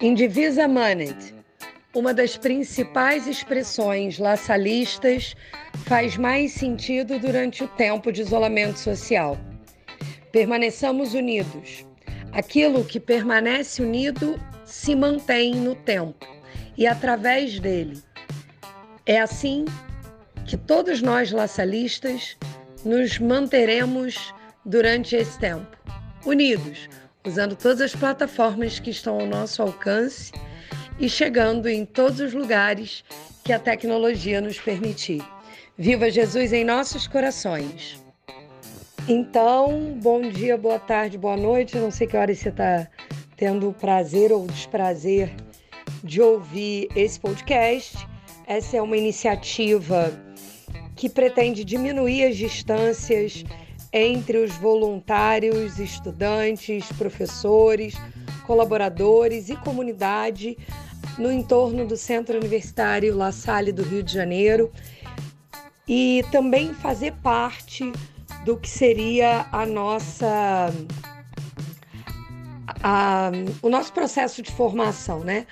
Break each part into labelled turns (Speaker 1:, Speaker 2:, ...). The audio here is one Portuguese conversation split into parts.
Speaker 1: Indivisa Manet, uma das principais expressões laçalistas, faz mais sentido durante o tempo de isolamento social. Permaneçamos unidos. Aquilo que permanece unido se mantém no tempo e através dele. É assim que todos nós laçalistas nos manteremos durante esse tempo, unidos, usando todas as plataformas que estão ao nosso alcance e chegando em todos os lugares que a tecnologia nos permitir. Viva Jesus em nossos corações. Então, bom dia, boa tarde, boa noite. não sei que hora você está tendo o prazer ou desprazer de ouvir esse podcast. Essa é uma iniciativa que pretende diminuir as distâncias entre os voluntários, estudantes, professores, colaboradores e comunidade no entorno do Centro Universitário La Salle do Rio de Janeiro e também fazer parte do que seria a nossa a, o nosso processo de formação, né?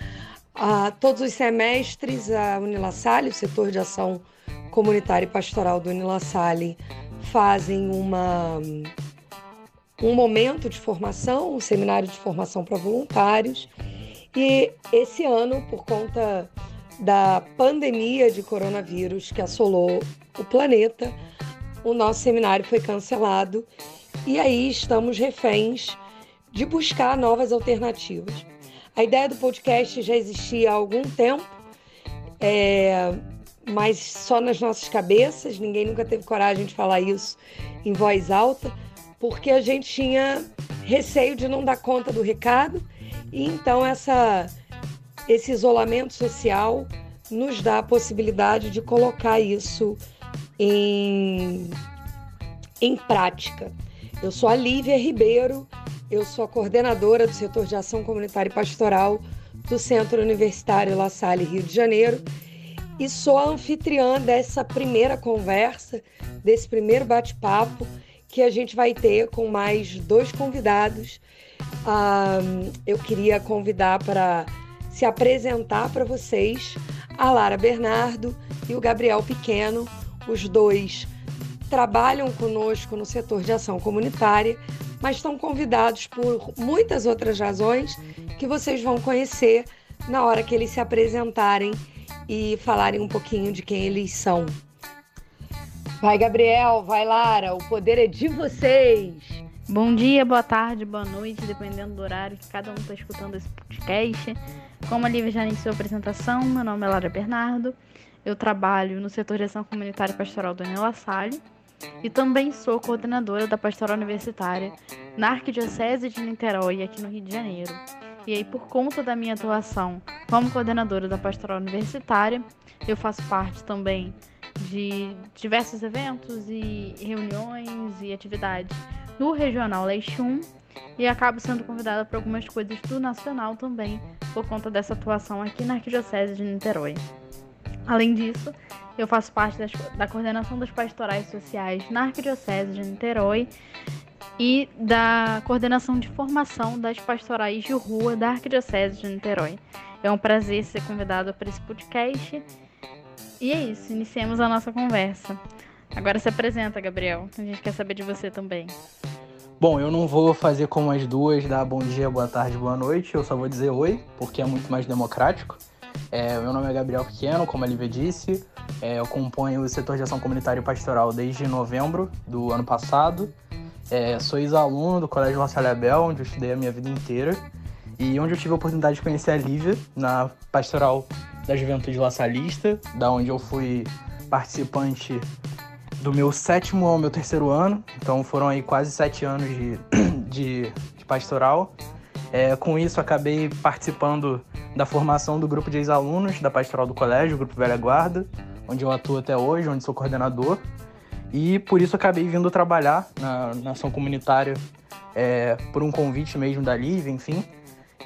Speaker 1: A, todos os semestres a Unilassalle, o setor de ação comunitária e pastoral do Unilassalle, fazem uma, um momento de formação, um seminário de formação para voluntários. E esse ano, por conta da pandemia de coronavírus que assolou o planeta, o nosso seminário foi cancelado e aí estamos reféns de buscar novas alternativas. A ideia do podcast já existia há algum tempo, é, mas só nas nossas cabeças, ninguém nunca teve coragem de falar isso em voz alta, porque a gente tinha receio de não dar conta do recado, e então essa, esse isolamento social nos dá a possibilidade de colocar isso em, em prática. Eu sou a Lívia Ribeiro, eu sou a coordenadora do setor de ação comunitária e pastoral do Centro Universitário La Salle, Rio de Janeiro, e sou a anfitriã dessa primeira conversa, desse primeiro bate-papo que a gente vai ter com mais dois convidados. Eu queria convidar para se apresentar para vocês a Lara Bernardo e o Gabriel Pequeno. Os dois trabalham conosco no setor de ação comunitária, mas estão convidados por muitas outras razões que vocês vão conhecer na hora que eles se apresentarem e falarem um pouquinho de quem eles são. Vai, Gabriel, vai, Lara, o poder é de vocês.
Speaker 2: Bom dia, boa tarde, boa noite, dependendo do horário que cada um está escutando esse podcast. Como a Lívia já iniciou a apresentação, meu nome é Lara Bernardo, eu trabalho no setor de ação comunitária e pastoral do Anel Salle e também sou coordenadora da pastoral universitária na Arquidiocese de Niterói, aqui no Rio de Janeiro. E aí, por conta da minha atuação como coordenadora da pastoral universitária, eu faço parte também de diversos eventos e reuniões e atividades do Regional 1 e acabo sendo convidada para algumas coisas do Nacional também, por conta dessa atuação aqui na Arquidiocese de Niterói. Além disso, eu faço parte das, da coordenação das pastorais sociais na Arquidiocese de Niterói e da coordenação de formação das pastorais de rua da Arquidiocese de Niterói. É um prazer ser convidado para esse podcast. E é isso, iniciemos a nossa conversa. Agora se apresenta, Gabriel. A gente quer saber de você também.
Speaker 3: Bom, eu não vou fazer como as duas, dar bom dia, boa tarde, boa noite. Eu só vou dizer oi, porque é muito mais democrático. É, meu nome é Gabriel Pequeno, como a Lívia disse. É, eu componho o setor de ação comunitária e pastoral desde novembro do ano passado. É, sou ex-aluno do Colégio Salle Abel, onde eu estudei a minha vida inteira e onde eu tive a oportunidade de conhecer a Lívia na pastoral da Juventude La Salista, da onde eu fui participante do meu sétimo ao meu terceiro ano, então foram aí quase sete anos de, de, de pastoral. É, com isso, acabei participando da formação do grupo de ex-alunos da pastoral do colégio, o Grupo Velha Guarda, onde eu atuo até hoje, onde sou coordenador. E por isso acabei vindo trabalhar na, na ação comunitária é, por um convite mesmo da Live, enfim.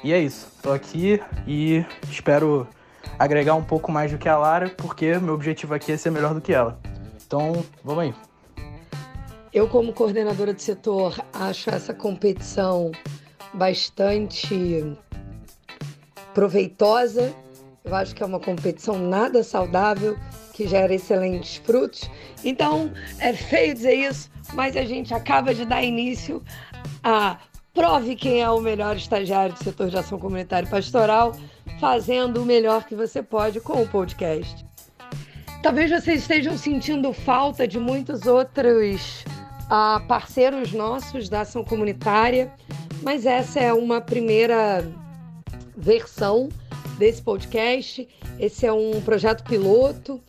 Speaker 3: E é isso. Estou aqui e espero agregar um pouco mais do que a Lara, porque meu objetivo aqui é ser melhor do que ela. Então, vamos aí.
Speaker 1: Eu, como coordenadora do setor, acho essa competição bastante proveitosa. Eu acho que é uma competição nada saudável, que gera excelentes frutos. Então, é feio dizer isso, mas a gente acaba de dar início a Prove quem é o melhor estagiário do setor de ação comunitária e pastoral, fazendo o melhor que você pode com o podcast. Talvez vocês estejam sentindo falta de muitos outros uh, parceiros nossos da ação comunitária, mas essa é uma primeira versão desse podcast. Esse é um projeto piloto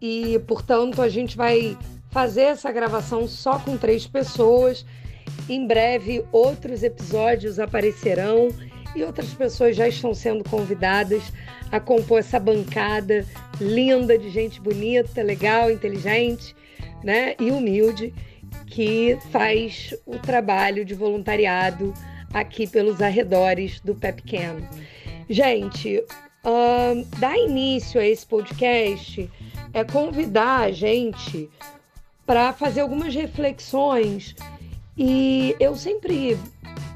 Speaker 1: e, portanto, a gente vai fazer essa gravação só com três pessoas em breve, outros episódios aparecerão e outras pessoas já estão sendo convidadas a compor essa bancada linda de gente bonita, legal, inteligente, né, e humilde que faz o trabalho de voluntariado aqui pelos arredores do Pepcam. Gente, dar início a esse podcast é convidar a gente para fazer algumas reflexões e eu sempre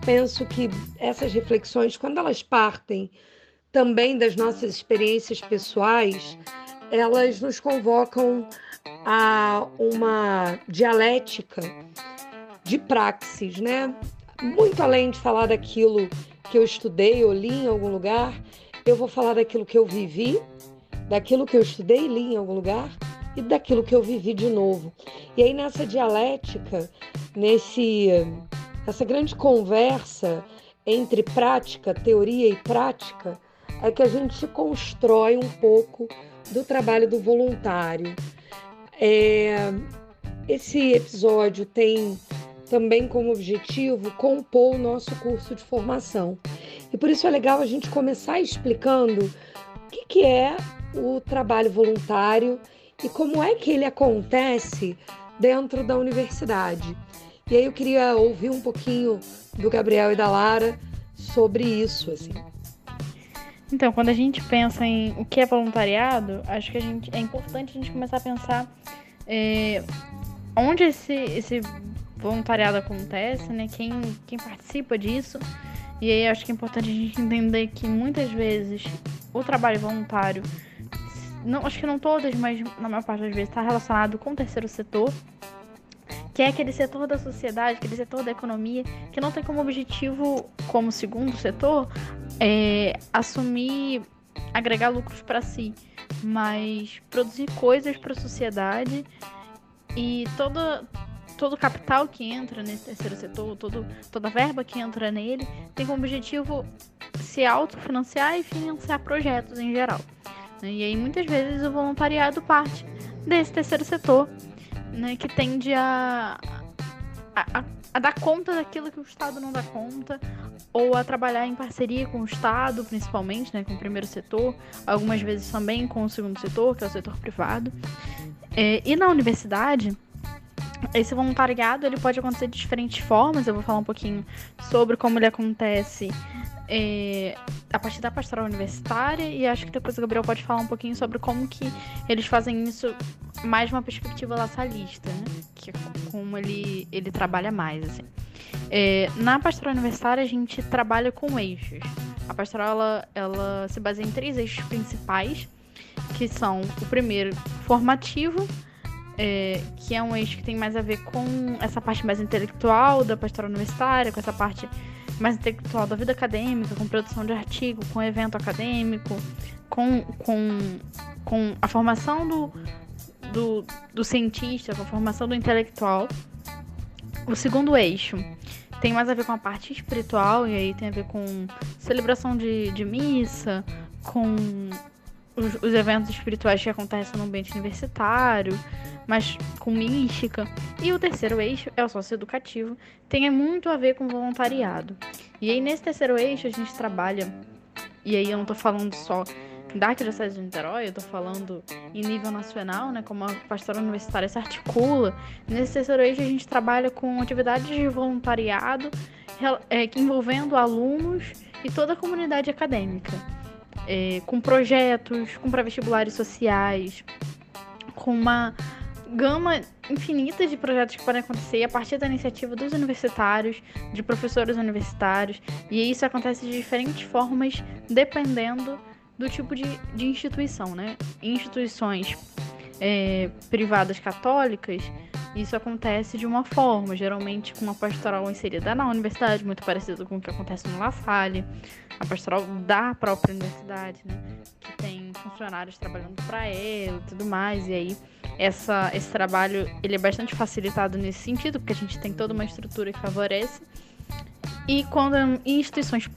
Speaker 1: penso que essas reflexões, quando elas partem também das nossas experiências pessoais, elas nos convocam a uma dialética de praxis, né? Muito além de falar daquilo que eu estudei ou li em algum lugar, eu vou falar daquilo que eu vivi, daquilo que eu estudei e li em algum lugar e daquilo que eu vivi de novo. E aí nessa dialética, nesse essa grande conversa entre prática, teoria e prática, é que a gente constrói um pouco do trabalho do voluntário. É, esse episódio tem também como objetivo compor o nosso curso de formação. E por isso é legal a gente começar explicando o que, que é o trabalho voluntário e como é que ele acontece dentro da universidade. E aí eu queria ouvir um pouquinho do Gabriel e da Lara sobre isso, assim.
Speaker 2: Então, quando a gente pensa em o que é voluntariado, acho que a gente, é importante a gente começar a pensar é, onde esse, esse voluntariado acontece, né? Quem, quem participa disso. E aí acho que é importante a gente entender que muitas vezes o trabalho voluntário não, acho que não todas, mas na maior parte das vezes está relacionado com o terceiro setor, que é aquele setor da sociedade, aquele setor da economia, que não tem como objetivo, como segundo setor, é, assumir, agregar lucros para si, mas produzir coisas para a sociedade e toda todo capital que entra nesse terceiro setor, todo, toda verba que entra nele, tem como objetivo se autofinanciar e financiar projetos em geral. Né? E aí muitas vezes o voluntariado parte desse terceiro setor, né, que tende a, a, a, dar conta daquilo que o Estado não dá conta, ou a trabalhar em parceria com o Estado, principalmente, né, com o primeiro setor, algumas vezes também com o segundo setor, que é o setor privado. É, e na universidade, esse voluntariado ele pode acontecer de diferentes formas. Eu vou falar um pouquinho sobre como ele acontece é, a partir da pastoral universitária e acho que depois o Gabriel pode falar um pouquinho sobre como que eles fazem isso mais uma perspectiva laçalista, né? Que é como ele, ele trabalha mais, assim. É, na pastoral universitária a gente trabalha com eixos. A pastoral ela, ela se baseia em três eixos principais, que são o primeiro formativo, é, que é um eixo que tem mais a ver com essa parte mais intelectual da pastoral universitária, com essa parte mais intelectual da vida acadêmica, com produção de artigo, com evento acadêmico, com, com, com a formação do, do, do cientista, com a formação do intelectual. O segundo eixo tem mais a ver com a parte espiritual, e aí tem a ver com celebração de, de missa, com os, os eventos espirituais que acontecem no ambiente universitário, mas com mística. E o terceiro eixo é o socioeducativo, tem muito a ver com voluntariado. E aí nesse terceiro eixo a gente trabalha, e aí eu não tô falando só da Arquidiocese de Niterói, eu tô falando em nível nacional, né, como a pastora universitária se articula. Nesse terceiro eixo a gente trabalha com atividades de voluntariado é, envolvendo alunos e toda a comunidade acadêmica. É, com projetos, com pré-vestibulares sociais, com uma gama infinitas de projetos que podem acontecer a partir da iniciativa dos universitários, de professores universitários, e isso acontece de diferentes formas dependendo do tipo de, de instituição, né? Instituições é, privadas católicas, isso acontece de uma forma, geralmente com uma pastoral inserida na universidade, muito parecido com o que acontece no La Salle, a pastoral da própria universidade, né? Que tem funcionários trabalhando para ela e tudo mais, e aí essa, esse trabalho ele é bastante facilitado nesse sentido, porque a gente tem toda uma estrutura que favorece. E quando em instituições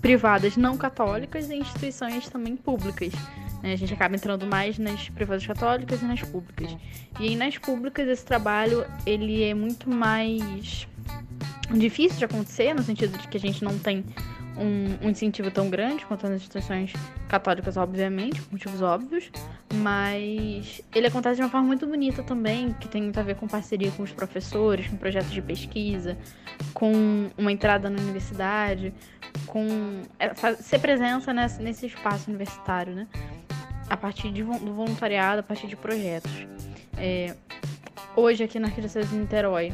Speaker 2: privadas não católicas e instituições também públicas. Né? A gente acaba entrando mais nas privadas católicas e nas públicas. E aí nas públicas esse trabalho ele é muito mais difícil de acontecer, no sentido de que a gente não tem um, um, incentivo tão grande quanto as instituições católicas, obviamente, por motivos óbvios, mas ele acontece de uma forma muito bonita também, que tem muito a ver com parceria com os professores, com projetos de pesquisa, com uma entrada na universidade, com ser presença nesse, nesse espaço universitário, né? A partir de, do voluntariado, a partir de projetos. É, hoje aqui na Arquidiocese de Niterói,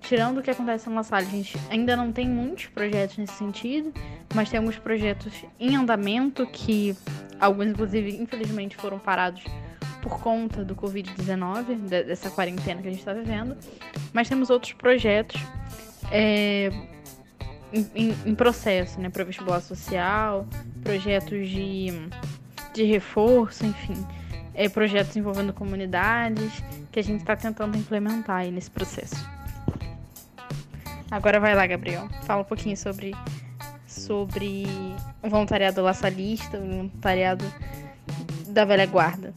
Speaker 2: tirando o que acontece na sala, a gente ainda não tem muitos projetos nesse sentido, mas temos projetos em andamento que alguns, inclusive, infelizmente foram parados por conta do Covid-19, dessa quarentena que a gente está vivendo. Mas temos outros projetos é, em, em, processo, né? Para vestibular social, projetos de, de reforço, enfim. É, projetos envolvendo comunidades que a gente está tentando implementar aí nesse processo. Agora vai lá, Gabriel. Fala um pouquinho sobre, sobre o voluntariado laçalista, o voluntariado da velha guarda.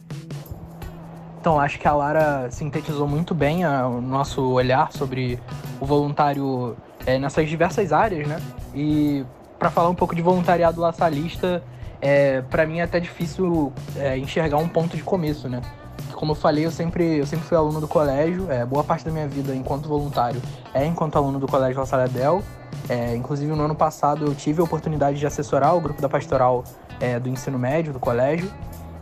Speaker 3: Então, acho que a Lara sintetizou muito bem a, o nosso olhar sobre o voluntário é, nessas diversas áreas, né? E para falar um pouco de voluntariado laçalista, é, para mim é até difícil é, enxergar um ponto de começo, né? Como eu falei, eu sempre, eu sempre fui aluno do colégio, é, boa parte da minha vida enquanto voluntário é enquanto aluno do Colégio La Salle é, inclusive, no ano passado, eu tive a oportunidade de assessorar o grupo da pastoral é, do ensino médio do colégio.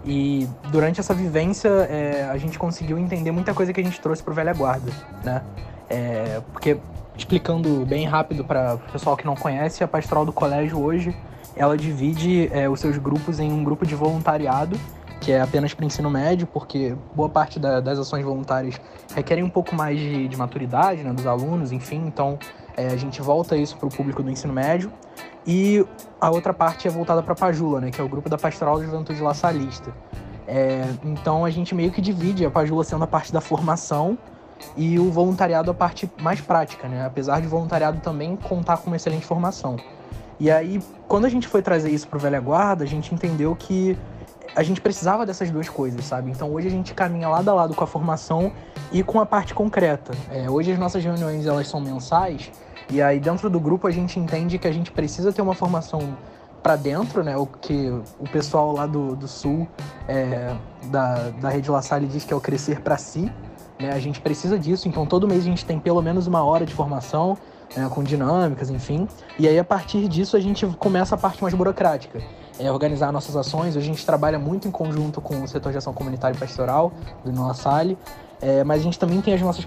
Speaker 3: E durante essa vivência, é, a gente conseguiu entender muita coisa que a gente trouxe para Velha Guarda, né? É, porque, explicando bem rápido para o pessoal que não conhece, a pastoral do colégio hoje, ela divide é, os seus grupos em um grupo de voluntariado, que é apenas para ensino médio, porque boa parte da, das ações voluntárias requerem um pouco mais de, de maturidade né, dos alunos, enfim, então é, a gente volta isso para o público do ensino médio. E a outra parte é voltada para a Pajula, né, que é o grupo da Pastoral Juventude Laçalista. É, então a gente meio que divide a Pajula sendo a parte da formação e o voluntariado a parte mais prática, né? Apesar de voluntariado também contar com uma excelente formação. E aí, quando a gente foi trazer isso para o Velha Guarda, a gente entendeu que a gente precisava dessas duas coisas, sabe? Então hoje a gente caminha lado a lado com a formação e com a parte concreta. É, hoje as nossas reuniões elas são mensais e aí dentro do grupo a gente entende que a gente precisa ter uma formação para dentro, né? O que o pessoal lá do, do sul é, da, da Rede La Salle diz que é o crescer para si. Né? A gente precisa disso, então todo mês a gente tem pelo menos uma hora de formação, né? com dinâmicas, enfim. E aí a partir disso a gente começa a parte mais burocrática. É organizar nossas ações. A gente trabalha muito em conjunto com o setor de ação comunitária e pastoral do La Salle, é, mas a gente também tem as nossas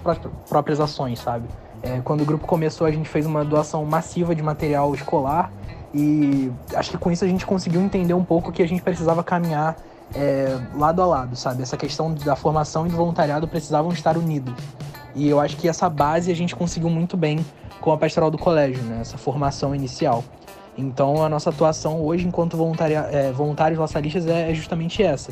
Speaker 3: próprias ações, sabe? É, quando o grupo começou, a gente fez uma doação massiva de material escolar e acho que com isso a gente conseguiu entender um pouco que a gente precisava caminhar é, lado a lado, sabe? Essa questão da formação e do voluntariado precisavam estar unidos. E eu acho que essa base a gente conseguiu muito bem com a pastoral do colégio, né? Essa formação inicial. Então a nossa atuação hoje enquanto voluntaria, é, voluntários laçalistas é, é justamente essa,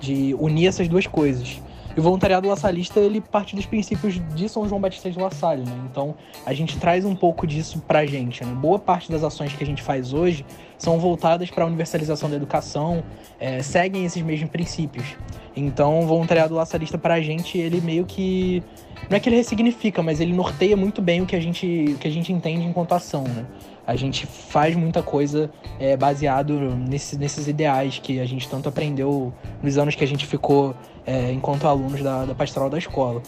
Speaker 3: de unir essas duas coisas. E o voluntariado laçalista, ele parte dos princípios de São João Batista de La Salle, né? Então, a gente traz um pouco disso pra gente, né? Boa parte das ações que a gente faz hoje são voltadas para a universalização da educação, é, seguem esses mesmos princípios. Então, o voluntariado laçalista pra gente, ele meio que... Não é que ele ressignifica, mas ele norteia muito bem o que a gente, o que a gente entende enquanto ação, né? A gente faz muita coisa é, baseado nesse, nesses ideais que a gente tanto aprendeu nos anos que a gente ficou é, enquanto alunos da, da pastoral da escola.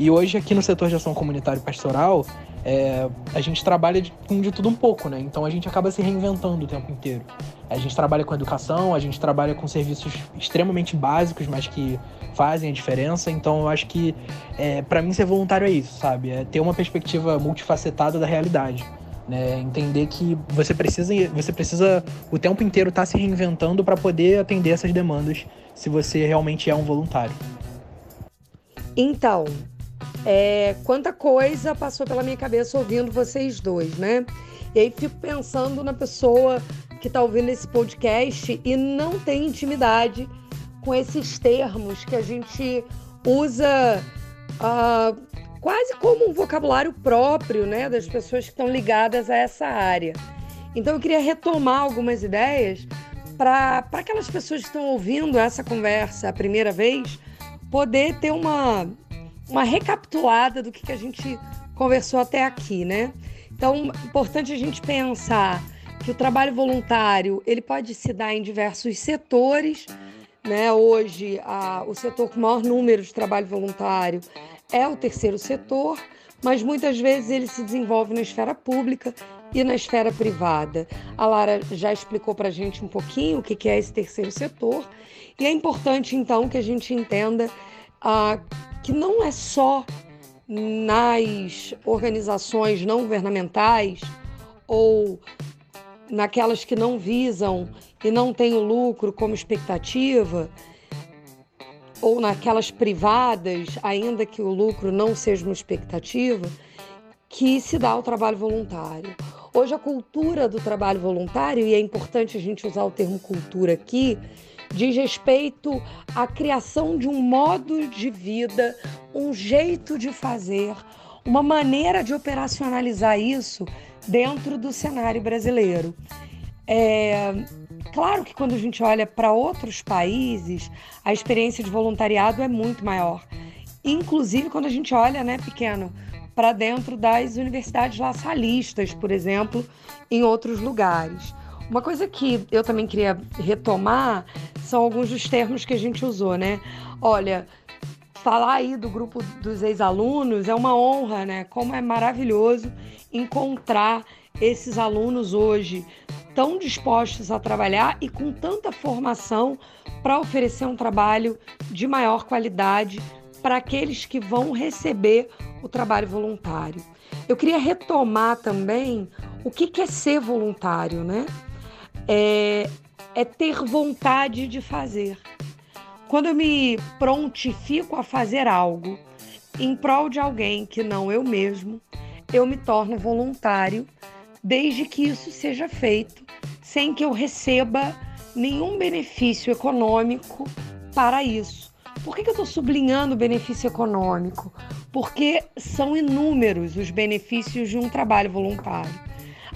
Speaker 3: E hoje aqui no setor de ação comunitária e pastoral, é, a gente trabalha de, de tudo um pouco, né? Então a gente acaba se reinventando o tempo inteiro. A gente trabalha com educação, a gente trabalha com serviços extremamente básicos, mas que fazem a diferença. Então eu acho que é, para mim ser voluntário é isso, sabe? É ter uma perspectiva multifacetada da realidade. Né? Entender que você precisa, você precisa o tempo inteiro estar tá se reinventando para poder atender essas demandas, se você realmente é um voluntário.
Speaker 1: Então, é, quanta coisa passou pela minha cabeça ouvindo vocês dois, né? E aí fico pensando na pessoa que está ouvindo esse podcast e não tem intimidade com esses termos que a gente usa uh, quase como um vocabulário próprio, né, das pessoas que estão ligadas a essa área. Então eu queria retomar algumas ideias para aquelas pessoas que estão ouvindo essa conversa a primeira vez poder ter uma, uma recapitulada do que, que a gente conversou até aqui, né? Então, importante a gente pensar que o trabalho voluntário ele pode se dar em diversos setores. Né? Hoje, a, o setor com maior número de trabalho voluntário é o terceiro setor, mas muitas vezes ele se desenvolve na esfera pública e na esfera privada. A Lara já explicou para a gente um pouquinho o que é esse terceiro setor, e é importante então que a gente entenda ah, que não é só nas organizações não governamentais ou naquelas que não visam e não têm o lucro como expectativa, ou naquelas privadas, ainda que o lucro não seja uma expectativa, que se dá o trabalho voluntário. Hoje, a cultura do trabalho voluntário, e é importante a gente usar o termo cultura aqui, diz respeito à criação de um modo de vida, um jeito de fazer, uma maneira de operacionalizar isso dentro do cenário brasileiro. É, claro que quando a gente olha para outros países, a experiência de voluntariado é muito maior. Inclusive quando a gente olha, né, pequeno, para dentro das universidades laçalistas, por exemplo, em outros lugares. Uma coisa que eu também queria retomar são alguns dos termos que a gente usou, né? Olha, falar aí do grupo dos ex-alunos é uma honra, né? Como é maravilhoso encontrar esses alunos hoje tão dispostos a trabalhar e com tanta formação para oferecer um trabalho de maior qualidade para aqueles que vão receber o trabalho voluntário. Eu queria retomar também o que é ser voluntário, né? É, é ter vontade de fazer. Quando eu me prontifico a fazer algo em prol de alguém que não eu mesmo, eu me torno voluntário, desde que isso seja feito sem que eu receba nenhum benefício econômico para isso. Por que, que eu estou sublinhando benefício econômico? Porque são inúmeros os benefícios de um trabalho voluntário.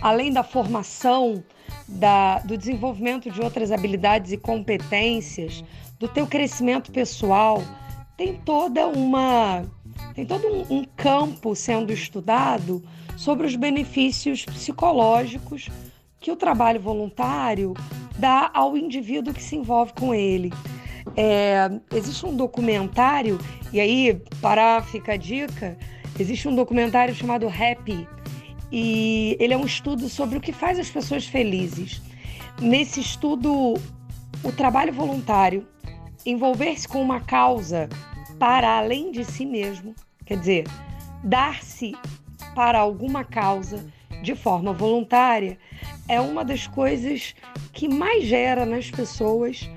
Speaker 1: Além da formação, da, do desenvolvimento de outras habilidades e competências, do teu crescimento pessoal, tem toda uma tem todo um, um campo sendo estudado sobre os benefícios psicológicos que o trabalho voluntário dá ao indivíduo que se envolve com ele. É, existe um documentário, e aí, para fica a dica, existe um documentário chamado Happy, e ele é um estudo sobre o que faz as pessoas felizes. Nesse estudo, o trabalho voluntário, envolver-se com uma causa para além de si mesmo, quer dizer, dar-se para alguma causa de forma voluntária, é uma das coisas que mais gera nas pessoas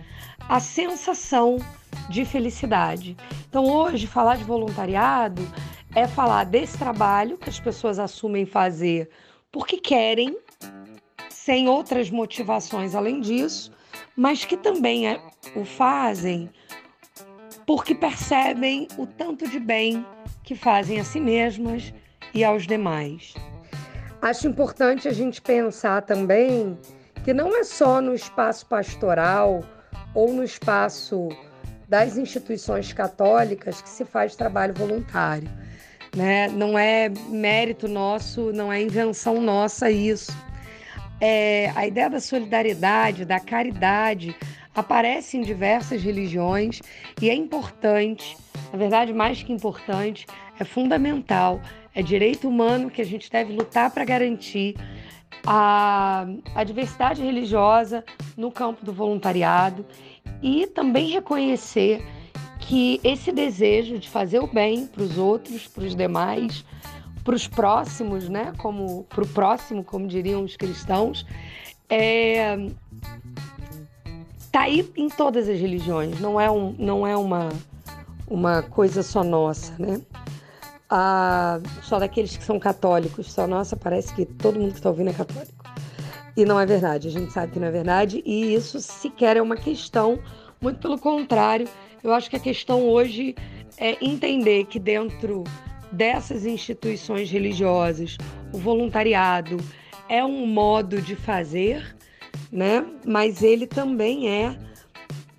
Speaker 1: a sensação de felicidade. Então, hoje, falar de voluntariado é falar desse trabalho que as pessoas assumem fazer porque querem, sem outras motivações além disso, mas que também é, o fazem porque percebem o tanto de bem que fazem a si mesmas e aos demais. Acho importante a gente pensar também que não é só no espaço pastoral ou no espaço das instituições católicas que se faz trabalho voluntário. Né? Não é mérito nosso, não é invenção nossa isso. É, a ideia da solidariedade, da caridade, aparece em diversas religiões e é importante, na verdade, mais que importante, é fundamental, é direito humano que a gente deve lutar para garantir a, a diversidade religiosa no campo do voluntariado e também reconhecer que esse desejo de fazer o bem para os outros, para os demais, para os próximos, né? Como para o próximo, como diriam os cristãos, é, tá aí em todas as religiões. Não é, um, não é uma, uma coisa só nossa, né? Ah, só daqueles que são católicos. Só nossa, parece que todo mundo que está ouvindo é católico. E não é verdade. A gente sabe que não é verdade. E isso sequer é uma questão. Muito pelo contrário, eu acho que a questão hoje é entender que dentro dessas instituições religiosas, o voluntariado é um modo de fazer, né? Mas ele também é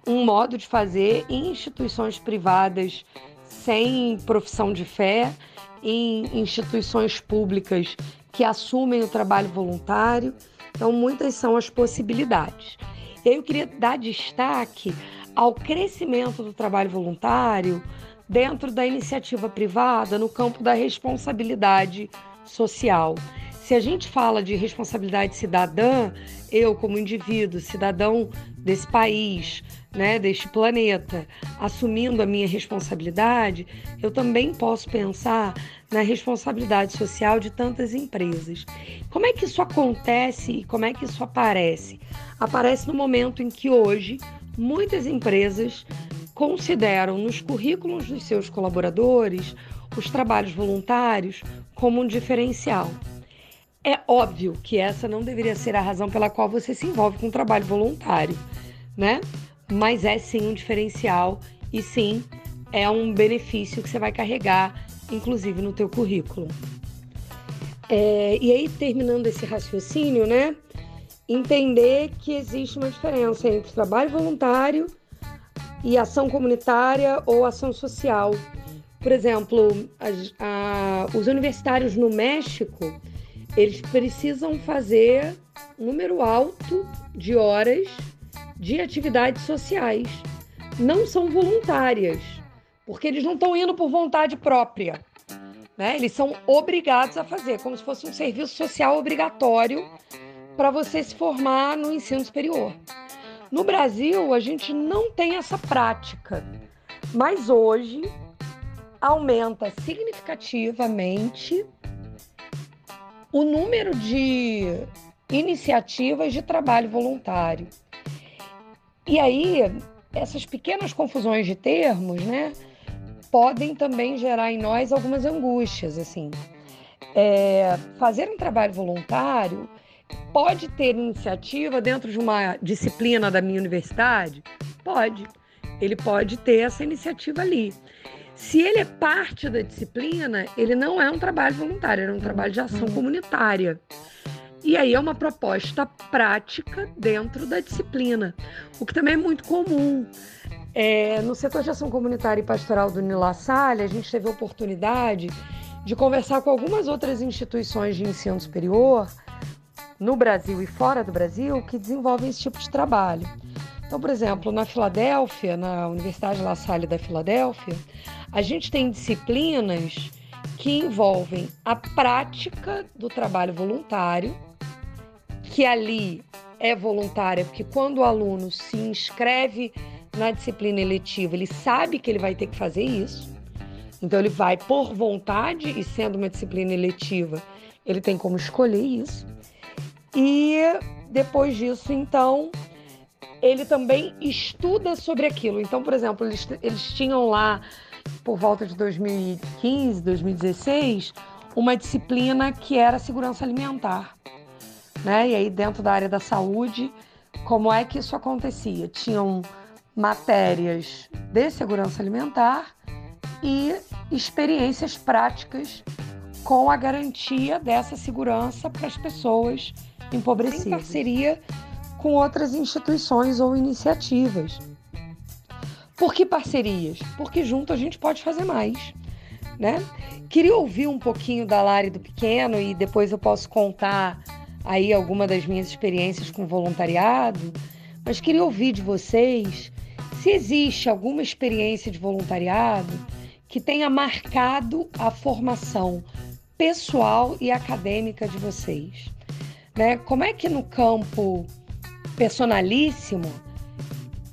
Speaker 1: um modo de fazer em instituições privadas sem profissão de fé, em instituições públicas que assumem o trabalho voluntário. Então, muitas são as possibilidades. E aí eu queria dar destaque ao crescimento do trabalho voluntário dentro da iniciativa privada no campo da responsabilidade social. Se a gente fala de responsabilidade cidadã, eu como indivíduo, cidadão desse país, né, deste planeta, assumindo a minha responsabilidade, eu também posso pensar na responsabilidade social de tantas empresas. Como é que isso acontece e como é que isso aparece? Aparece no momento em que hoje muitas empresas consideram nos currículos dos seus colaboradores os trabalhos voluntários como um diferencial. É óbvio que essa não deveria ser a razão pela qual você se envolve com o trabalho voluntário, né? Mas é sim um diferencial e sim é um benefício que você vai carregar, inclusive no teu currículo. É, e aí, terminando esse raciocínio, né? entender que existe uma diferença entre trabalho voluntário e ação comunitária ou ação social. Por exemplo, a, a, os universitários no México, eles precisam fazer um número alto de horas de atividades sociais. Não são voluntárias, porque eles não estão indo por vontade própria. Né? Eles são obrigados a fazer, como se fosse um serviço social obrigatório para você se formar no ensino superior. No Brasil, a gente não tem essa prática, mas hoje aumenta significativamente o número de iniciativas de trabalho voluntário. E aí, essas pequenas confusões de termos, né, podem também gerar em nós algumas angústias, assim. É, fazer um trabalho voluntário Pode ter iniciativa dentro de uma disciplina da minha universidade? Pode. Ele pode ter essa iniciativa ali. Se ele é parte da disciplina, ele não é um trabalho voluntário, é um trabalho de ação comunitária. E aí é uma proposta prática dentro da disciplina, o que também é muito comum. É, no setor de ação comunitária e pastoral do Nila Salle, a gente teve a oportunidade de conversar com algumas outras instituições de ensino superior no Brasil e fora do Brasil que desenvolvem esse tipo de trabalho. Então, por exemplo, na Filadélfia, na Universidade La Salle da Filadélfia, a gente tem disciplinas que envolvem a prática do trabalho voluntário, que ali é voluntária, porque quando o aluno se inscreve na disciplina eletiva, ele sabe que ele vai ter que fazer isso. Então ele vai por vontade e sendo uma disciplina eletiva, ele tem como escolher isso. E depois disso, então, ele também estuda sobre aquilo. Então, por exemplo, eles, eles tinham lá, por volta de 2015, 2016, uma disciplina que era segurança alimentar. Né? E aí, dentro da área da saúde, como é que isso acontecia? Tinham matérias de segurança alimentar e experiências práticas com a garantia dessa segurança para as pessoas empobrecidas. Em parceria com outras instituições ou iniciativas. Por que parcerias? Porque junto a gente pode fazer mais, né? Queria ouvir um pouquinho da Lari do Pequeno e depois eu posso contar aí alguma das minhas experiências com voluntariado, mas queria ouvir de vocês se existe alguma experiência de voluntariado que tenha marcado a formação pessoal e acadêmica de vocês. né? Como é que no campo personalíssimo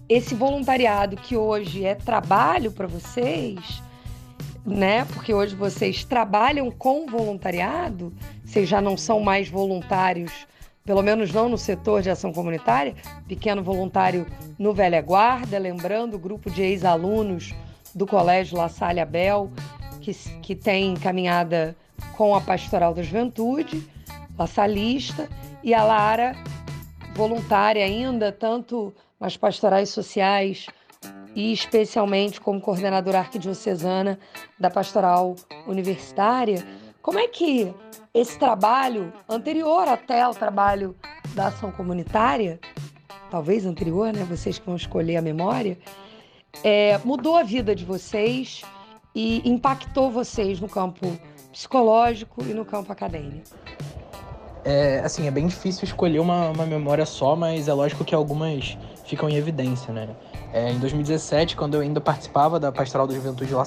Speaker 1: esse voluntariado que hoje é trabalho para vocês, né? Porque hoje vocês trabalham com voluntariado, vocês já não são mais voluntários, pelo menos não no setor de ação comunitária, pequeno voluntário no Velha Guarda, lembrando o grupo de ex-alunos do Colégio La Salle Abel, que, que tem caminhada com a Pastoral da Juventude, La Salista, e a Lara, voluntária ainda, tanto nas pastorais sociais e especialmente como coordenadora arquidiocesana da pastoral universitária. Como é que esse trabalho, anterior até o trabalho da ação comunitária, talvez anterior, né? Vocês que vão escolher a memória, é, mudou a vida de vocês e impactou vocês no campo psicológico e no campo acadêmico?
Speaker 3: É, assim, é bem difícil escolher uma, uma memória só, mas é lógico que algumas ficam em evidência, né? É, em 2017, quando eu ainda participava da Pastoral da Juventude La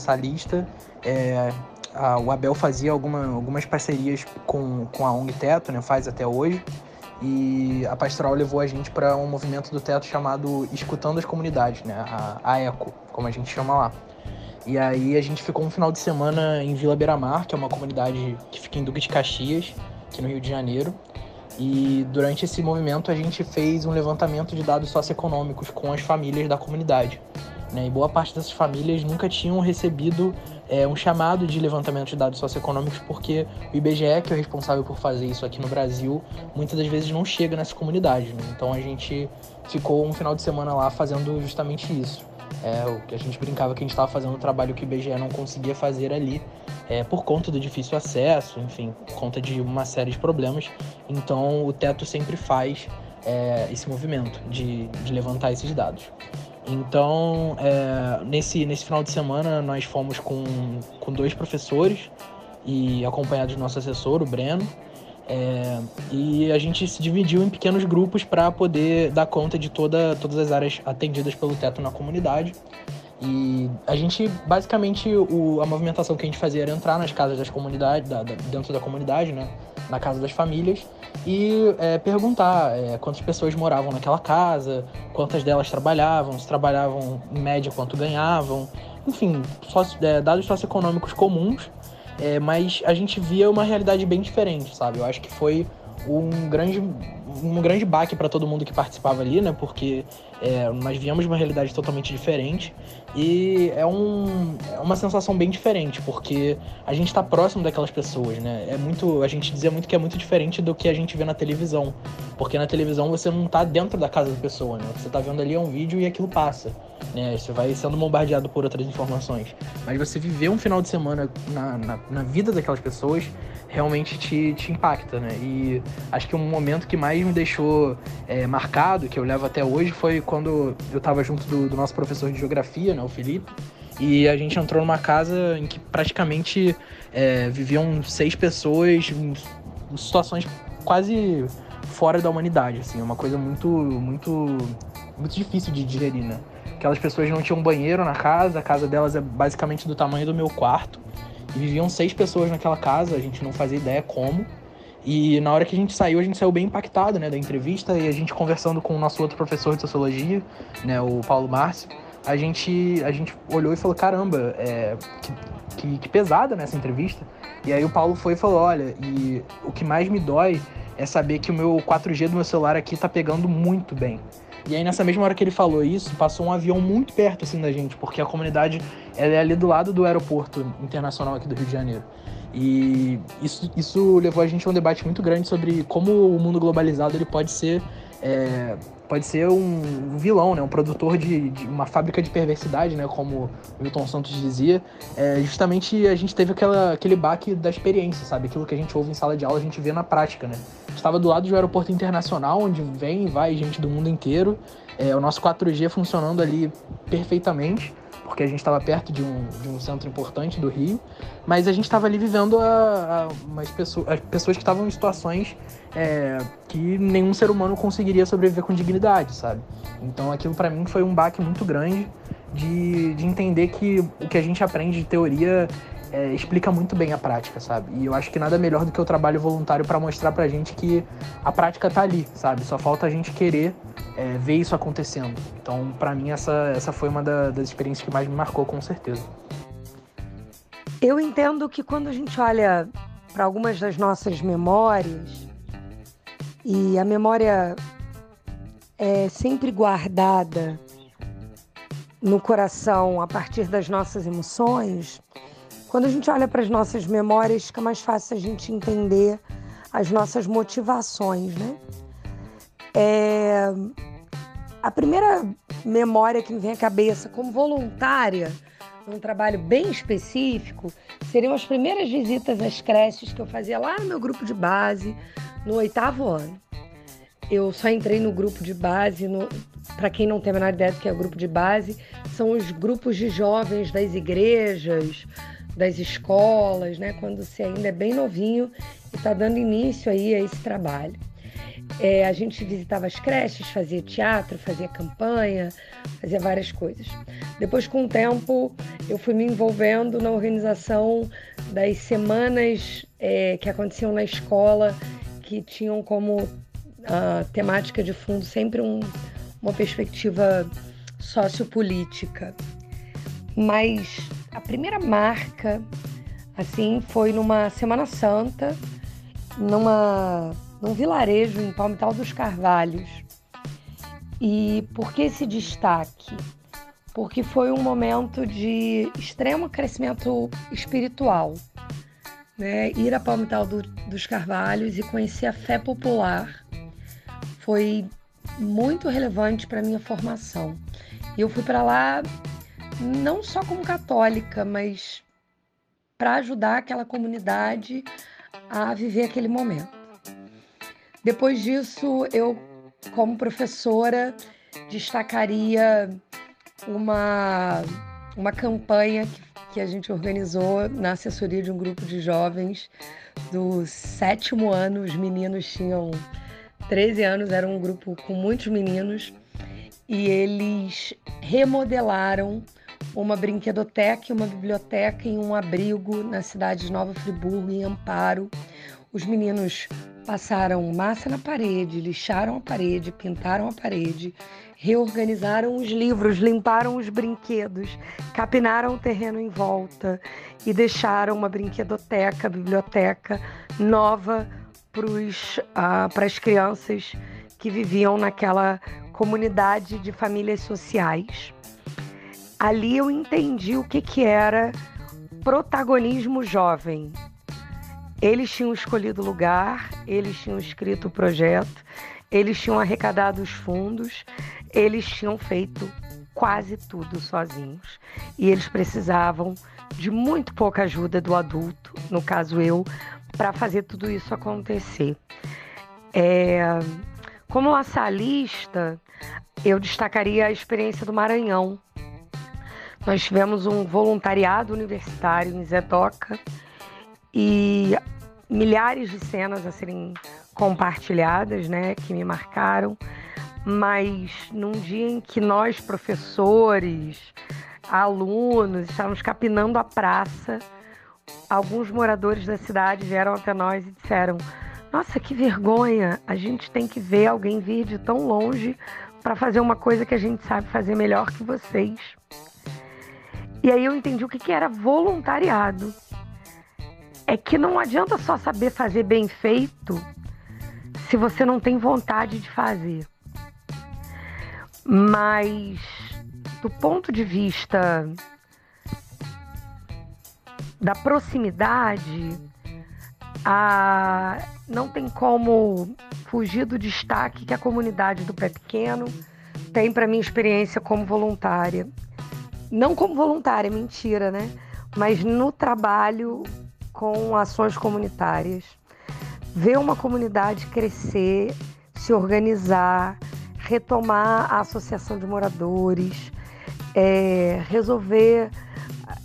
Speaker 3: é, a, o Abel fazia alguma, algumas parcerias com, com a ONG Teto, né? Faz até hoje. E a Pastoral levou a gente para um movimento do Teto chamado Escutando as Comunidades, né? A, a ECO, como a gente chama lá. E aí a gente ficou um final de semana em Vila Beira-Mar, que é uma comunidade que fica em Duque de Caxias, aqui no Rio de Janeiro. E durante esse movimento a gente fez um levantamento de dados socioeconômicos com as famílias da comunidade. Né? E boa parte dessas famílias nunca tinham recebido é, um chamado de levantamento de dados socioeconômicos, porque o IBGE, que é o responsável por fazer isso aqui no Brasil, muitas das vezes não chega nessa comunidade. Né? Então a gente ficou um final de semana lá fazendo justamente isso. É, o que a gente brincava que a gente estava fazendo um trabalho que o IBGE não conseguia fazer ali, é, por conta do difícil acesso, enfim, por conta de uma série de problemas. Então o Teto sempre faz é, esse movimento de, de levantar esses dados. Então, é, nesse, nesse final de semana, nós fomos com, com dois professores e acompanhados do nosso assessor, o Breno. É, e a gente se dividiu em pequenos grupos para poder dar conta de toda, todas as áreas atendidas pelo teto na comunidade. E a gente, basicamente, o, a movimentação que a gente fazia era entrar nas casas das comunidades, da, da, dentro da comunidade, né? Na casa das famílias, e é, perguntar é, quantas pessoas moravam naquela casa, quantas delas trabalhavam, se trabalhavam em média quanto ganhavam, enfim, sócio, é, dados socioeconômicos comuns, é, mas a gente via uma realidade bem diferente, sabe? Eu acho que foi um grande, um grande baque para todo mundo que participava ali, né? Porque é, nós viemos de uma realidade totalmente diferente e é, um, é uma sensação bem diferente, porque a gente está próximo daquelas pessoas, né? É muito, a gente dizia muito que é muito diferente do que a gente vê na televisão, porque na televisão você não está dentro da casa da pessoa, né? Você está vendo ali um vídeo e aquilo passa, né? Você vai sendo bombardeado por outras informações, mas você viver um final de semana na, na, na vida daquelas pessoas realmente te, te impacta, né? E acho que um momento que mais me deixou é, marcado, que eu levo até hoje, foi quando eu estava junto do, do, nosso professor de geografia, né, o Felipe, e a gente entrou numa casa em que praticamente é, viviam seis pessoas em, situações quase fora da humanidade, assim, uma coisa muito, muito, muito difícil de digerir, né? Aquelas pessoas não tinham banheiro na casa, a casa delas é basicamente do tamanho do meu quarto. E viviam seis pessoas naquela casa, a gente não fazia ideia como. E na hora que a gente saiu, a gente saiu bem impactado, né, da entrevista e a gente conversando com o nosso outro professor de sociologia, né, o Paulo Márcio, a gente, a gente olhou e falou, caramba, é, que, que, que pesada nessa entrevista. E aí o Paulo foi e falou, olha, e o que mais me dói é saber que o meu 4G do meu celular aqui tá pegando muito bem. E aí nessa mesma hora que ele falou isso, passou um avião muito perto assim da gente, porque a comunidade ela é ali do lado do aeroporto internacional aqui do Rio de Janeiro. E isso, isso levou a gente a um debate muito grande sobre como o mundo globalizado ele pode ser é, pode ser um vilão, né? um produtor de, de, uma fábrica de perversidade, né? como Milton Santos dizia. É, justamente a gente teve aquela, aquele baque da experiência, sabe? Aquilo que a gente ouve em sala de aula, a gente vê na prática. Né? Estava do lado do aeroporto internacional, onde vem e vai gente do mundo inteiro. É, o nosso 4G funcionando ali perfeitamente porque a gente estava perto de um, de um centro importante do Rio, mas a gente estava ali vivendo a, a umas pessoas, as pessoas que estavam em situações é, que nenhum ser humano conseguiria sobreviver com dignidade, sabe? Então aquilo para mim foi um baque muito grande de, de entender que o que a gente aprende de teoria é, explica muito bem a prática, sabe? E eu acho que nada melhor do que o trabalho voluntário para mostrar pra gente que a prática tá ali, sabe? Só falta a gente querer é, ver isso acontecendo. Então, para mim, essa, essa foi uma da, das experiências que mais me marcou, com certeza.
Speaker 1: Eu entendo que quando a gente olha para algumas das nossas memórias, e a memória é sempre guardada no coração a partir das nossas emoções, quando a gente olha para as nossas memórias, fica mais fácil a gente entender as nossas motivações, né? É... A primeira memória que me vem à cabeça como voluntária, num trabalho bem específico, seriam as primeiras visitas às creches que eu fazia lá no meu grupo de base, no oitavo ano. Eu só entrei no grupo de base, para quem não tem a menor ideia do que é o grupo de base, são os grupos de jovens das igrejas, das escolas, né? Quando você ainda é bem novinho e está dando início aí a esse trabalho. É, a gente visitava as creches, fazia teatro, fazia campanha, fazia várias coisas. Depois, com o tempo, eu fui me envolvendo na organização das semanas é, que aconteciam na escola, que tinham como a temática de fundo sempre um, uma perspectiva sociopolítica. Mas a primeira marca, assim, foi numa Semana Santa, numa, num vilarejo em Palmital dos Carvalhos. E por que esse destaque? Porque foi um momento de extremo crescimento espiritual. Né? Ir a Palmital do, dos Carvalhos e conhecer a fé popular foi muito relevante para minha formação. Eu fui para lá não só como católica, mas para ajudar aquela comunidade a viver aquele momento. Depois disso, eu, como professora, destacaria uma, uma campanha que, que a gente organizou na assessoria de um grupo de jovens do sétimo ano. Os meninos tinham 13 anos, era um grupo com muitos meninos, e eles remodelaram uma brinquedoteca e uma biblioteca em um abrigo na cidade de Nova Friburgo, em Amparo. Os meninos passaram massa na parede, lixaram a parede, pintaram a parede, reorganizaram os livros, limparam os brinquedos, capinaram o terreno em volta e deixaram uma brinquedoteca, biblioteca nova para ah, as crianças que viviam naquela comunidade de famílias sociais. Ali eu entendi o que, que era protagonismo jovem. Eles tinham escolhido o lugar, eles tinham escrito o projeto, eles tinham arrecadado os fundos, eles tinham feito quase tudo sozinhos. E eles precisavam de muito pouca ajuda do adulto, no caso eu, para fazer tudo isso acontecer. É, como laçalista, eu destacaria a experiência do Maranhão. Nós tivemos um voluntariado universitário em Zetoca e milhares de cenas a serem compartilhadas, né, que me marcaram. Mas num dia em que nós, professores, alunos, estávamos capinando a praça, alguns moradores da cidade vieram até nós e disseram: Nossa, que vergonha! A gente tem que ver alguém vir de tão longe para fazer uma coisa que a gente sabe fazer melhor que vocês. E aí eu entendi o que, que era voluntariado. É que não adianta só saber fazer bem feito se você não tem vontade de fazer. Mas do ponto de vista da proximidade, a, não tem como fugir do destaque que a comunidade do Pé Pequeno tem para minha experiência como voluntária. Não como voluntária, mentira, né? Mas no trabalho com ações comunitárias. Ver uma comunidade crescer, se organizar, retomar a associação de moradores, é, resolver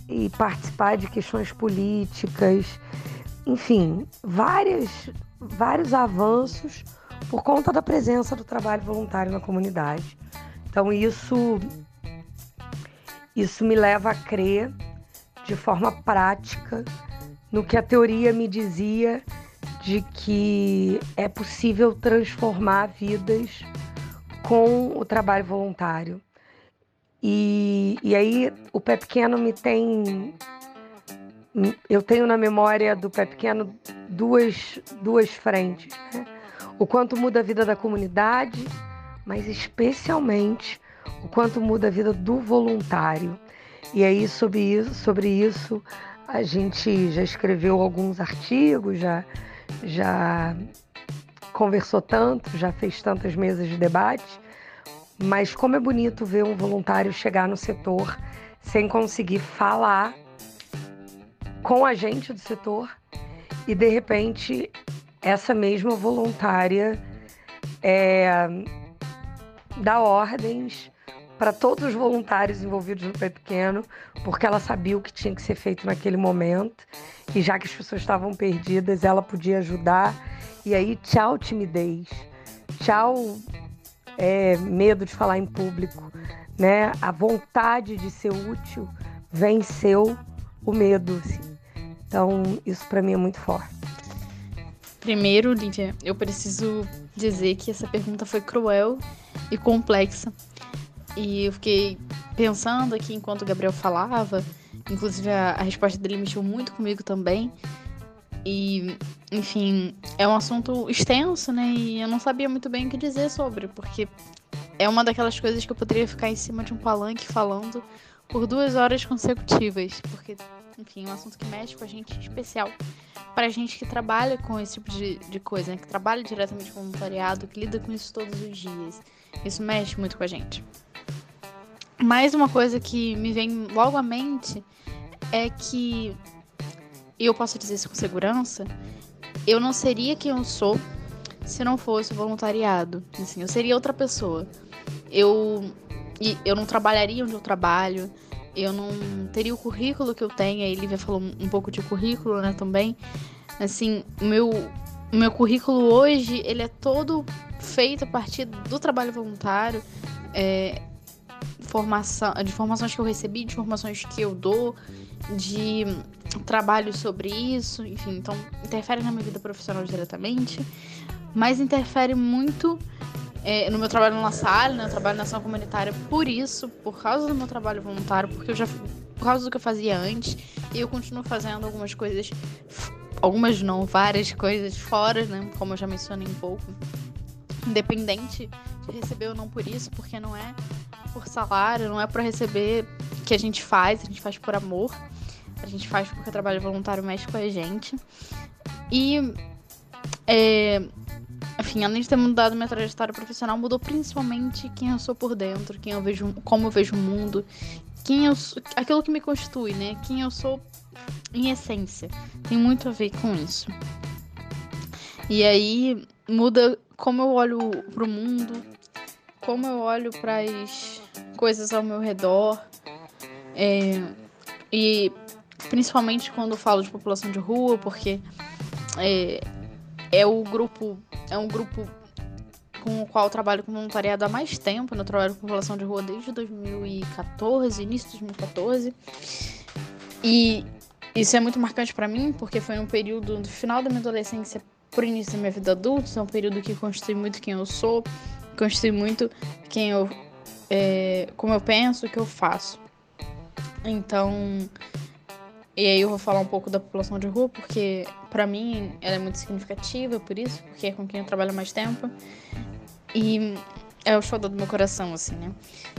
Speaker 1: e participar de questões políticas, enfim, várias, vários avanços por conta da presença do trabalho voluntário na comunidade. Então isso isso me leva a crer de forma prática no que a teoria me dizia de que é possível transformar vidas com o trabalho voluntário. E, e aí o pé pequeno me tem. Eu tenho na memória do pé pequeno duas, duas frentes. Né? O quanto muda a vida da comunidade, mas especialmente o quanto muda a vida do voluntário. E aí, sobre isso, sobre isso a gente já escreveu alguns artigos, já, já conversou tanto, já fez tantas mesas de debate, mas como é bonito ver um voluntário chegar no setor sem conseguir falar com a gente do setor e de repente essa mesma voluntária é, dá ordens para todos os voluntários envolvidos no Pé Pequeno, porque ela sabia o que tinha que ser feito naquele momento. E já que as pessoas estavam perdidas, ela podia ajudar. E aí, tchau, timidez. Tchau, é, medo de falar em público. Né? A vontade de ser útil venceu o medo. Assim. Então, isso para mim é muito forte.
Speaker 2: Primeiro, Lívia, eu preciso dizer que essa pergunta foi cruel e complexa e eu fiquei pensando aqui enquanto o Gabriel falava, inclusive a, a resposta dele mexeu muito comigo também. E, enfim, é um assunto extenso, né? E eu não sabia muito bem o que dizer sobre, porque é uma daquelas coisas que eu poderia ficar em cima de um palanque falando por duas horas consecutivas, porque, enfim, é um assunto que mexe com a gente especial. Para a gente que trabalha com esse tipo de, de coisa, né? que trabalha diretamente com voluntariado, que lida com isso todos os dias. Isso mexe muito com a gente. Mais uma coisa que me vem logo à mente é que eu posso dizer isso com segurança, eu não seria quem eu sou se não fosse voluntariado. Assim, eu seria outra pessoa. Eu e eu não trabalharia onde eu trabalho, eu não teria o currículo que eu tenho. A Lívia falou um pouco de currículo, né, também. Assim, o meu, o meu currículo hoje, ele é todo feito a partir do trabalho voluntário. É, de formações que eu recebi, de formações que eu dou, de trabalho sobre isso, enfim, então interfere na minha vida profissional diretamente, mas interfere muito é, no meu trabalho na sala, né, no trabalho na ação comunitária, por isso, por causa do meu trabalho voluntário, porque eu já por causa do que eu fazia antes, e eu continuo fazendo algumas coisas, algumas não, várias coisas fora, né, como eu já mencionei um pouco, independente de receber ou não por isso, porque não é por salário, não é para receber que a gente faz, a gente faz por amor. A gente faz porque o trabalho voluntário mexe com a gente. E, é, enfim, além de ter mudado minha trajetória profissional, mudou principalmente quem eu sou por dentro, quem eu vejo, como eu vejo o mundo, quem eu aquilo que me constitui, né? Quem eu sou em essência. Tem muito a ver com isso. E aí muda como eu olho pro mundo, como eu olho para coisas ao meu redor. É, e principalmente quando falo de população de rua, porque é, é o grupo, é um grupo com o qual trabalho com voluntariado há mais tempo. Né? Eu trabalho com população de rua desde 2014, início de 2014. E isso é muito marcante para mim, porque foi um período do final da minha adolescência por início da minha vida adulta, é um período que constitui muito quem eu sou, constitui muito quem eu é, como eu penso, o que eu faço. Então, e aí eu vou falar um pouco da população de rua, porque para mim ela é muito significativa, por isso, porque é com quem eu trabalho mais tempo. E é o show do meu coração, assim, né?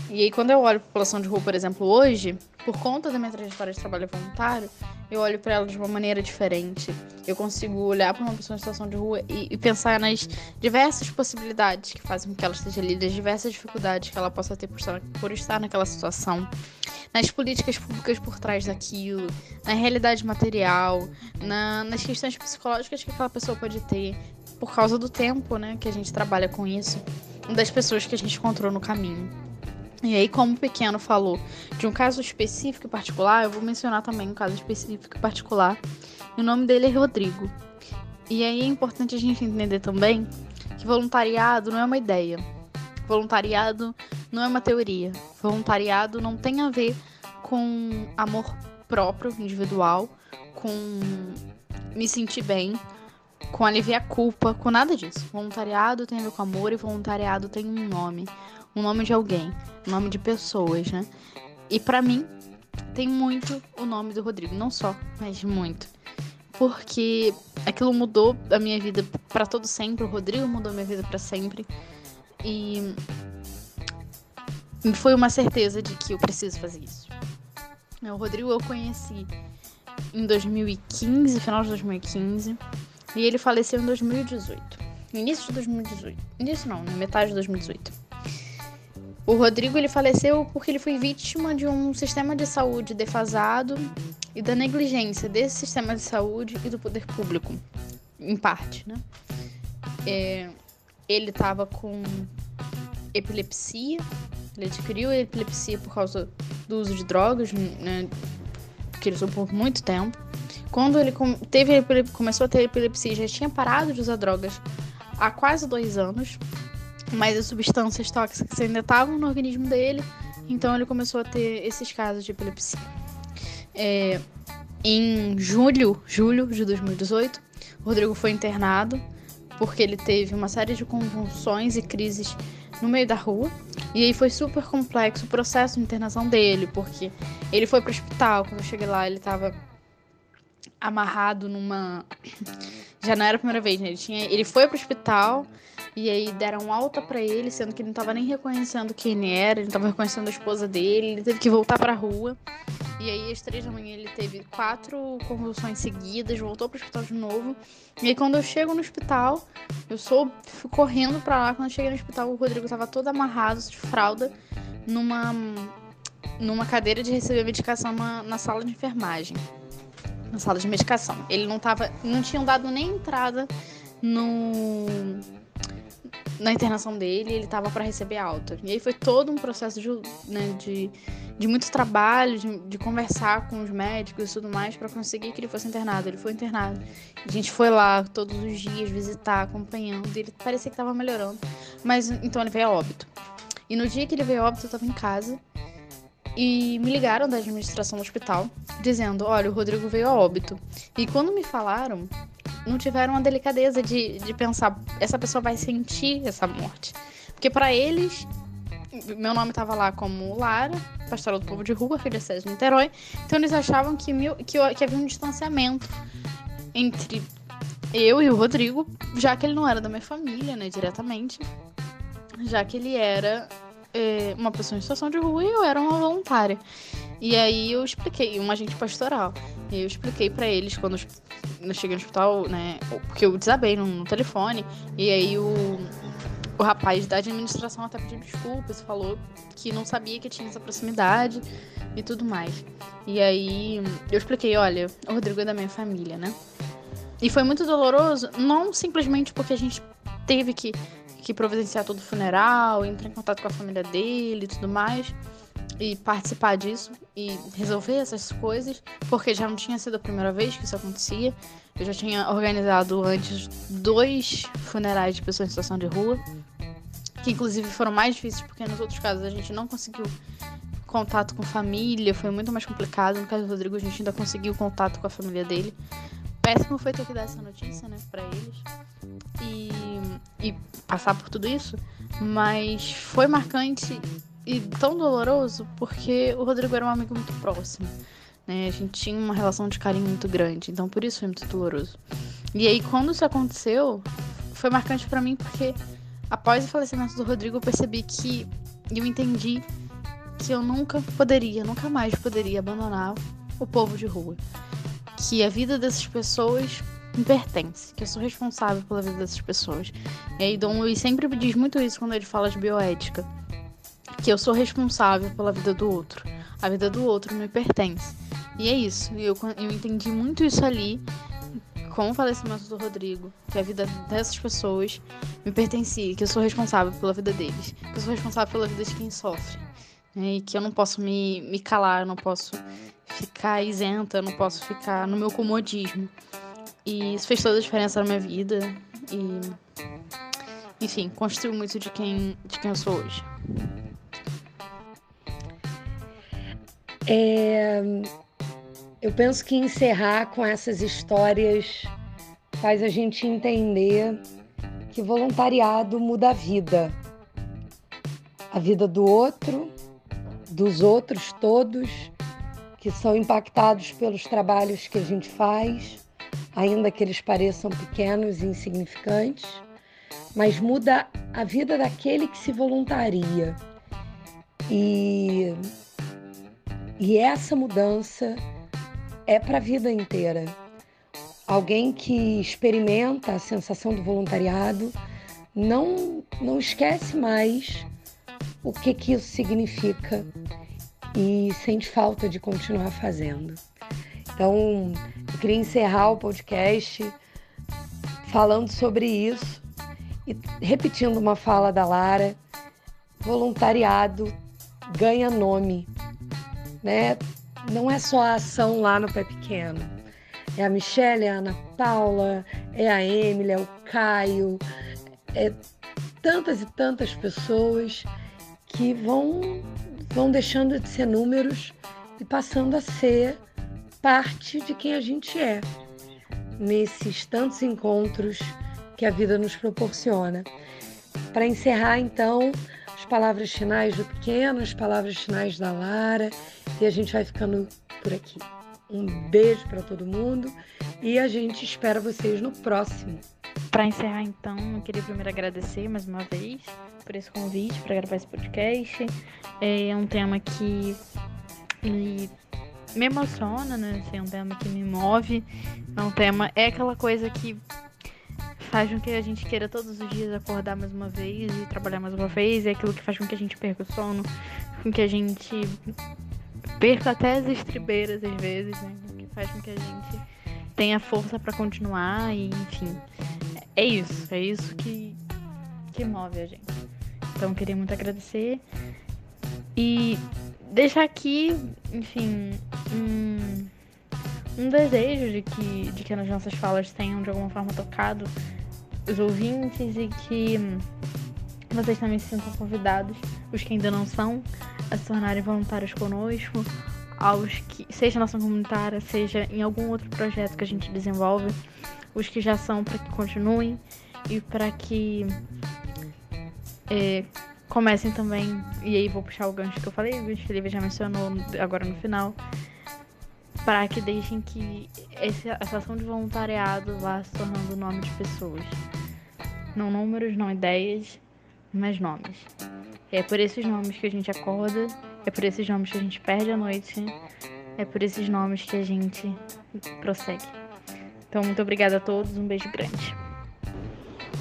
Speaker 2: E aí quando eu olho a população de rua, por exemplo, hoje, por conta da minha trajetória de trabalho voluntário, eu olho para ela de uma maneira diferente. Eu consigo olhar para uma pessoa em situação de rua e, e, pensar nas diversas possibilidades que fazem com que ela esteja ali, das diversas dificuldades que ela possa ter por estar, por estar naquela situação, nas políticas públicas por trás daquilo, na realidade material, na, nas questões psicológicas que aquela pessoa pode ter por causa do tempo, né, que a gente trabalha com isso, das pessoas que a gente encontrou no caminho. E aí, como o pequeno falou de um caso específico e particular, eu vou mencionar também um caso específico e particular. E o nome dele é Rodrigo. E aí é importante a gente entender também que voluntariado não é uma ideia. Voluntariado não é uma teoria. Voluntariado não tem a ver com amor próprio, individual, com me sentir bem, com aliviar culpa, com nada disso. Voluntariado tem a ver com amor e voluntariado tem um nome, um nome de alguém, um nome de pessoas, né? E para mim tem muito o nome do Rodrigo, não só, mas muito. Porque aquilo mudou a minha vida para todo sempre, o Rodrigo mudou a minha vida para sempre. E foi uma certeza de que eu preciso fazer isso. O Rodrigo eu conheci em 2015, final de 2015, e ele faleceu em 2018. Início de 2018. Início não, metade de 2018. O Rodrigo ele faleceu porque ele foi vítima de um sistema de saúde defasado e da negligência desse sistema de saúde e do poder público, em parte, né? É, ele estava com epilepsia, ele adquiriu epilepsia por causa do uso de drogas, né? Que ele usou por muito tempo. Quando ele teve, começou a ter epilepsia, já tinha parado de usar drogas há quase dois anos mas as substâncias tóxicas ainda estavam no organismo dele, então ele começou a ter esses casos de epilepsia. É, em julho, julho de 2018, o Rodrigo foi internado porque ele teve uma série de convulsões e crises no meio da rua. E aí foi super complexo o processo de internação dele, porque ele foi para o hospital. Quando eu cheguei lá, ele estava amarrado numa. Já não era a primeira vez, né? Ele, tinha... ele foi para o hospital e aí deram alta para ele, sendo que ele não tava nem reconhecendo quem ele era, ele não tava reconhecendo a esposa dele, ele teve que voltar pra rua. E aí, às três da manhã, ele teve quatro convulsões seguidas, voltou pro hospital de novo. E aí, quando eu chego no hospital, eu sou correndo pra lá. Quando eu cheguei no hospital, o Rodrigo tava todo amarrado, de fralda, numa, numa cadeira de receber medicação na, na sala de enfermagem. Na sala de medicação. Ele não tava. Não tinham dado nem entrada no na internação dele, ele tava para receber alta. E aí foi todo um processo de, né, de, de muito trabalho, de, de, conversar com os médicos e tudo mais para conseguir que ele fosse internado. Ele foi internado. A gente foi lá todos os dias visitar, acompanhando. Ele parecia que tava melhorando. Mas então ele veio a óbito. E no dia que ele veio a óbito, eu tava em casa. E me ligaram da administração do hospital, dizendo: Olha, o Rodrigo veio a óbito. E quando me falaram, não tiveram a delicadeza de, de pensar, essa pessoa vai sentir essa morte. Porque para eles, meu nome estava lá como Lara, pastoral do povo de rua, filha de de Niterói. Então eles achavam que, meu, que, que havia um distanciamento entre eu e o Rodrigo, já que ele não era da minha família, né, diretamente. Já que ele era é, uma pessoa em situação de rua e eu era uma voluntária. E aí eu expliquei, um agente pastoral. E eu expliquei para eles quando eu cheguei no hospital, né? Porque eu desabei no, no telefone. E aí o, o rapaz da administração até pediu desculpas, falou que não sabia que tinha essa proximidade e tudo mais. E aí eu expliquei, olha, o Rodrigo é da minha família, né? E foi muito doloroso, não simplesmente porque a gente teve que, que providenciar todo o funeral, entrar em contato com a família dele e tudo mais, e participar disso e resolver essas coisas, porque já não tinha sido a primeira vez que isso acontecia. Eu já tinha organizado antes dois funerais de pessoas em situação de rua, que inclusive foram mais difíceis porque nos outros casos a gente não conseguiu contato com família, foi muito mais complicado. No caso do Rodrigo, a gente ainda conseguiu contato com a família dele. Péssimo foi ter que dar essa notícia, né, para eles. E, e passar por tudo isso, mas foi marcante e tão doloroso porque o Rodrigo era um amigo muito próximo. Né? A gente tinha uma relação de carinho muito grande, então por isso foi muito doloroso. E aí, quando isso aconteceu, foi marcante para mim porque após o falecimento do Rodrigo, eu percebi que eu entendi que eu nunca poderia, nunca mais poderia abandonar o povo de rua. Que a vida dessas pessoas me pertence, que eu sou responsável pela vida dessas pessoas. E aí Dom Luiz sempre diz muito isso quando ele fala de bioética que eu sou responsável pela vida do outro. A vida do outro me pertence. E é isso. Eu, eu entendi muito isso ali com o falecimento do Rodrigo, que a vida dessas pessoas me pertencia, que eu sou responsável pela vida deles, que eu sou responsável pela vida de quem sofre. Né? E que eu não posso me, me calar, eu não posso ficar isenta, eu não posso ficar no meu comodismo. E isso fez toda a diferença na minha vida. E, enfim, construiu muito de quem, de quem eu sou hoje.
Speaker 1: É... eu penso que encerrar com essas histórias faz a gente entender que voluntariado muda a vida. A vida do outro, dos outros todos que são impactados pelos trabalhos que a gente faz, ainda que eles pareçam pequenos e insignificantes, mas muda a vida daquele que se voluntaria. E, e essa mudança é para a vida inteira. Alguém que experimenta a sensação do voluntariado não, não esquece mais o que, que isso significa e sente falta de continuar fazendo. Então, queria encerrar o podcast falando sobre isso e repetindo uma fala da Lara: voluntariado ganha nome, né? não é só a ação lá no Pé Pequeno. É a Michelle, é a Ana Paula, é a Emily, é o Caio, é tantas e tantas pessoas que vão, vão deixando de ser números e passando a ser parte de quem a gente é nesses tantos encontros que a vida nos proporciona. Para encerrar, então, as palavras finais do pequeno, as palavras finais da Lara e a gente vai ficando por aqui. Um beijo para todo mundo e a gente espera vocês no próximo.
Speaker 2: Para encerrar, então, eu queria primeiro agradecer mais uma vez por esse convite para gravar esse podcast. É um tema que me emociona, né? Assim, é um tema que me move. É um tema. É aquela coisa que faz com que a gente queira todos os dias acordar mais uma vez e trabalhar mais uma vez. É aquilo que faz com que a gente perca o sono, com que a gente perca até as estribeiras às vezes, né? Que faz com que a gente tenha força para continuar e, enfim. É isso, é isso que, que move a gente. Então, queria muito agradecer e deixar aqui, enfim, um, um desejo de que, de que as nossas falas tenham de alguma forma tocado os ouvintes e que vocês também se sintam convidados, os que ainda não são, a se tornarem voluntários conosco, aos que, seja na ação comunitária, seja em algum outro projeto que a gente desenvolve, os que já são para que continuem e para que é, comecem também, e aí vou puxar o gancho que eu falei, o Felipe já mencionou agora no final, para que deixem que esse, essa ação de voluntariado vá se tornando o nome de pessoas. Não números, não ideias, mas nomes. É por esses nomes que a gente acorda, é por esses nomes que a gente perde a noite, é por esses nomes que a gente prossegue. Então, muito obrigada a todos, um beijo grande.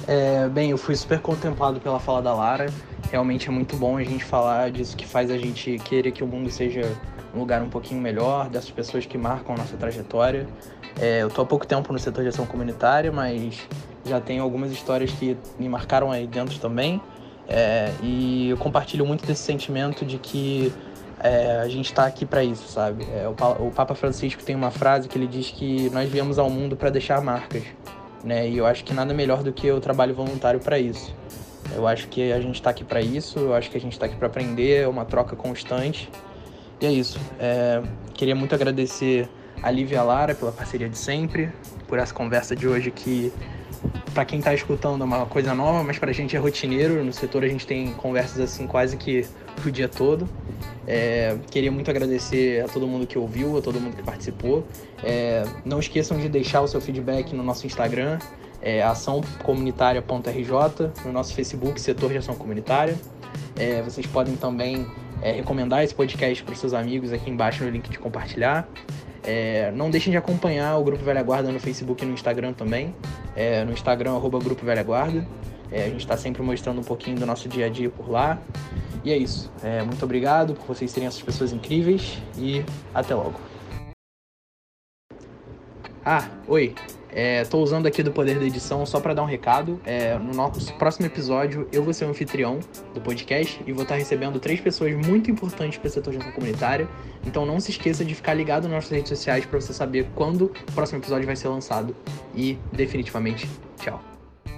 Speaker 3: É, bem, eu fui super contemplado pela fala da Lara. Realmente é muito bom a gente falar disso que faz a gente querer que o mundo seja um lugar um pouquinho melhor, dessas pessoas que marcam a nossa trajetória. É, eu tô há pouco tempo no setor de ação comunitária, mas já tenho algumas histórias que me marcaram aí dentro também. É, e eu compartilho muito desse sentimento de que é, a gente está aqui para isso, sabe? É, o, o, Papa Francisco tem uma frase que ele diz que nós viemos ao mundo para deixar marcas, né? E eu acho que nada melhor do que o trabalho voluntário para isso. Eu acho que a gente está aqui para isso, eu acho que a gente está aqui para aprender, é uma troca constante. E é isso. É, queria muito agradecer a Lívia Lara pela parceria de sempre, por essa conversa de hoje que para quem está escutando é uma coisa nova, mas para a gente é rotineiro. No setor a gente tem conversas assim quase que o dia todo. É, queria muito agradecer a todo mundo que ouviu, a todo mundo que participou. É, não esqueçam de deixar o seu feedback no nosso Instagram, é, açãocomunitária.rj, no nosso Facebook, Setor de Ação Comunitária. É, vocês podem também é, recomendar esse podcast para seus amigos aqui embaixo no link de compartilhar. É, não deixem de acompanhar o Grupo Velha Guarda no Facebook e no Instagram também. É, no Instagram, arroba Grupo Velha Guarda. É, a gente está sempre mostrando um pouquinho do nosso dia a dia por lá. E é isso. É, muito obrigado por vocês serem essas pessoas incríveis e até logo. Ah, oi. Estou é, usando aqui do poder da edição só para dar um recado. É, no nosso próximo episódio, eu vou ser o anfitrião do podcast e vou estar recebendo três pessoas muito importantes para o setor de ação comunitária. Então não se esqueça de ficar ligado nas nossas redes sociais para você saber quando o próximo episódio vai ser lançado. E definitivamente, tchau.